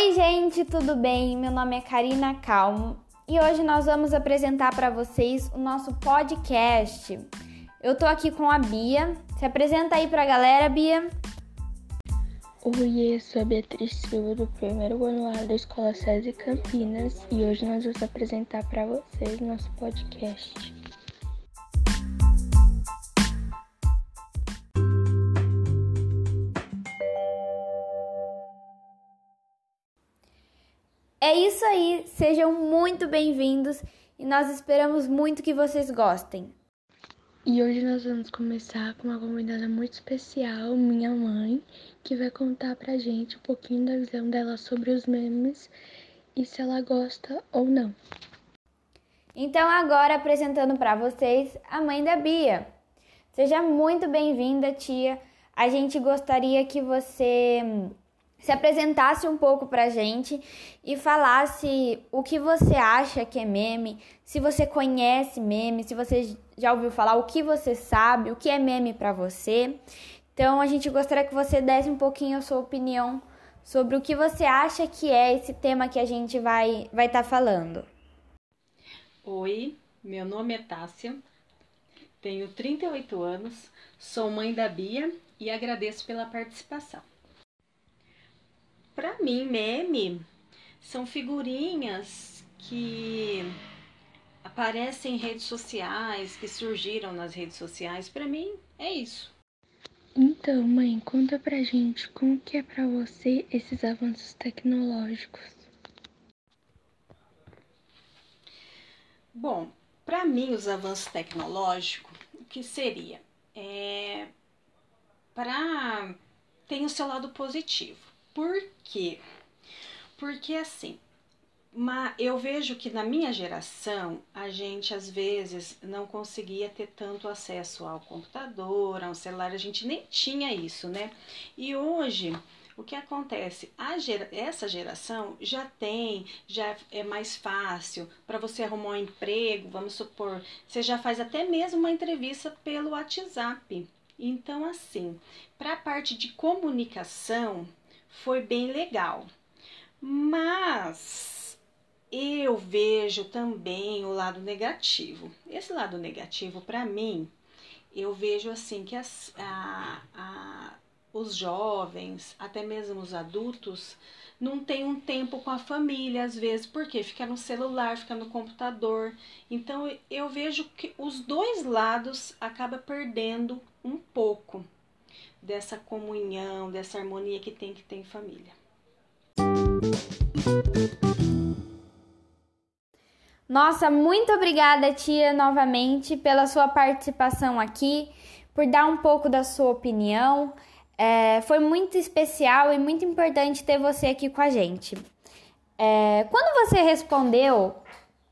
Oi, gente, tudo bem? Meu nome é Karina Calmo e hoje nós vamos apresentar para vocês o nosso podcast. Eu tô aqui com a Bia. Se apresenta aí pra galera, Bia. Oi, sou a Beatriz Silva do primeiro ano A da Escola SESI Campinas e hoje nós vamos apresentar para vocês nosso podcast. É isso aí, sejam muito bem-vindos e nós esperamos muito que vocês gostem. E hoje nós vamos começar com uma convidada muito especial, minha mãe, que vai contar pra gente um pouquinho da visão dela sobre os memes e se ela gosta ou não. Então, agora apresentando para vocês a mãe da Bia. Seja muito bem-vinda, tia. A gente gostaria que você se apresentasse um pouco pra gente e falasse o que você acha que é meme, se você conhece meme, se você já ouviu falar, o que você sabe, o que é meme para você. Então a gente gostaria que você desse um pouquinho a sua opinião sobre o que você acha que é esse tema que a gente vai vai estar tá falando. Oi, meu nome é Tássia, tenho 38 anos, sou mãe da Bia e agradeço pela participação. Para mim, meme são figurinhas que aparecem em redes sociais, que surgiram nas redes sociais. Para mim, é isso. Então, mãe, conta pra gente como que é para você esses avanços tecnológicos. Bom, para mim os avanços tecnológicos, o que seria? É para tem o seu lado positivo. Por quê? Porque assim, uma, eu vejo que na minha geração a gente às vezes não conseguia ter tanto acesso ao computador, ao celular, a gente nem tinha isso, né? E hoje o que acontece? Gera, essa geração já tem, já é mais fácil para você arrumar um emprego, vamos supor, você já faz até mesmo uma entrevista pelo WhatsApp. Então, assim, para a parte de comunicação, foi bem legal. Mas eu vejo também o lado negativo. Esse lado negativo, para mim, eu vejo assim que as, a, a, os jovens, até mesmo os adultos, não tem um tempo com a família, às vezes, porque fica no celular, fica no computador. Então eu vejo que os dois lados acaba perdendo um pouco dessa comunhão, dessa harmonia que tem que ter em família. Nossa, muito obrigada, tia, novamente pela sua participação aqui, por dar um pouco da sua opinião. É, foi muito especial e muito importante ter você aqui com a gente. É, quando você respondeu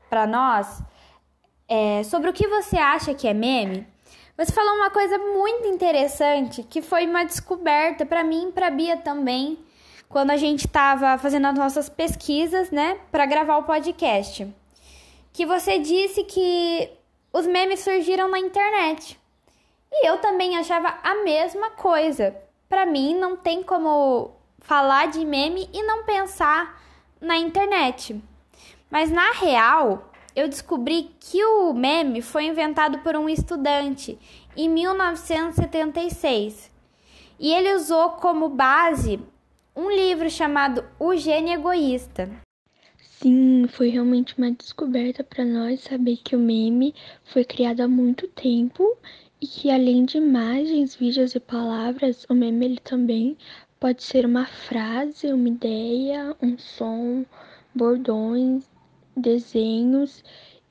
para nós é, sobre o que você acha que é meme, você falou uma coisa muito interessante que foi uma descoberta para mim e para Bia também, quando a gente estava fazendo as nossas pesquisas, né, para gravar o podcast. Que você disse que os memes surgiram na internet. E eu também achava a mesma coisa. Para mim não tem como falar de meme e não pensar na internet. Mas na real, eu descobri que o meme foi inventado por um estudante em 1976 e ele usou como base um livro chamado O Gênio Egoísta. Sim, foi realmente uma descoberta para nós saber que o meme foi criado há muito tempo e que além de imagens, vídeos e palavras, o meme ele também pode ser uma frase, uma ideia, um som, bordões desenhos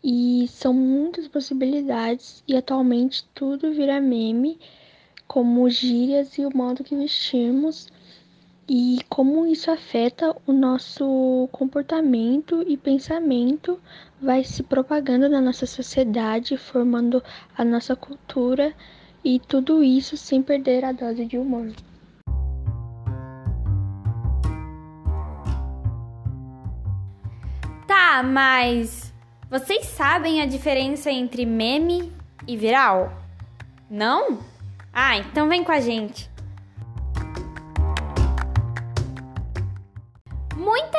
e são muitas possibilidades e atualmente tudo vira meme, como gírias e o modo que vestimos e como isso afeta o nosso comportamento e pensamento, vai se propagando na nossa sociedade, formando a nossa cultura e tudo isso sem perder a dose de humor. Mas vocês sabem a diferença entre meme e viral? Não? Ah, então vem com a gente.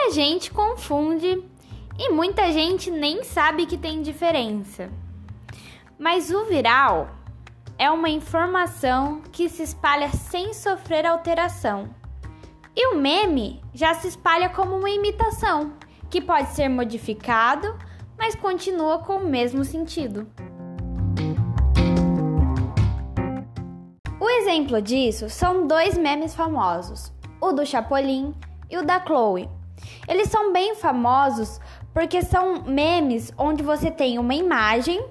muita gente confunde e muita gente nem sabe que tem diferença. Mas o viral é uma informação que se espalha sem sofrer alteração. E o meme já se espalha como uma imitação, que pode ser modificado, mas continua com o mesmo sentido. O exemplo disso são dois memes famosos, o do Chapolin e o da Chloe. Eles são bem famosos porque são memes onde você tem uma imagem,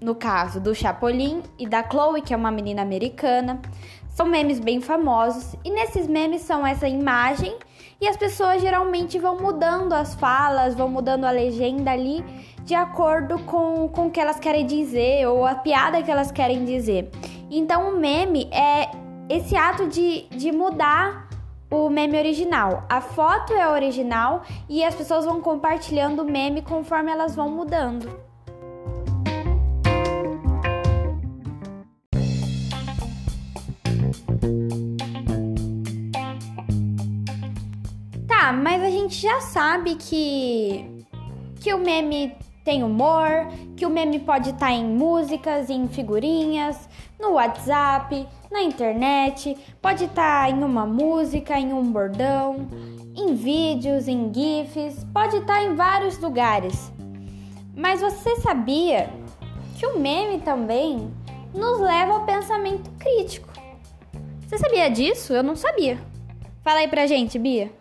no caso do Chapolin e da Chloe, que é uma menina americana. São memes bem famosos e nesses memes são essa imagem e as pessoas geralmente vão mudando as falas, vão mudando a legenda ali de acordo com, com o que elas querem dizer ou a piada que elas querem dizer. Então o meme é esse ato de, de mudar o meme original. A foto é original e as pessoas vão compartilhando o meme conforme elas vão mudando. Tá, mas a gente já sabe que que o meme tem humor, que o meme pode estar tá em músicas, em figurinhas, no WhatsApp, na internet, pode estar tá em uma música, em um bordão, em vídeos, em GIFs, pode estar tá em vários lugares. Mas você sabia que o meme também nos leva ao pensamento crítico? Você sabia disso? Eu não sabia. Fala aí pra gente, Bia.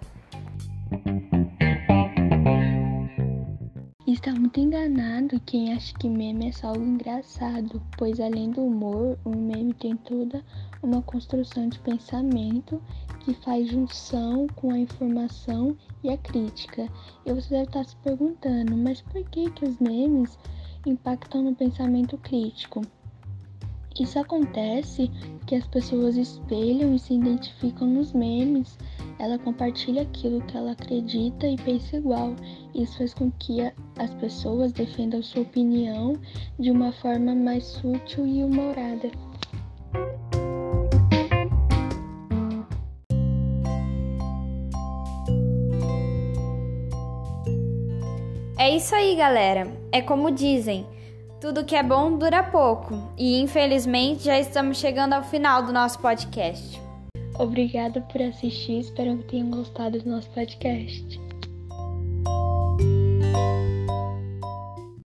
Muito enganado quem acha que meme é só algo engraçado, pois além do humor, o meme tem toda uma construção de pensamento que faz junção com a informação e a crítica. E você deve estar se perguntando, mas por que, que os memes impactam no pensamento crítico? Isso acontece porque as pessoas espelham e se identificam nos memes. Ela compartilha aquilo que ela acredita e pensa igual. Isso faz com que as pessoas defendam sua opinião de uma forma mais sutil e humorada. É isso aí, galera. É como dizem. Tudo que é bom dura pouco e infelizmente já estamos chegando ao final do nosso podcast. Obrigada por assistir, espero que tenham gostado do nosso podcast.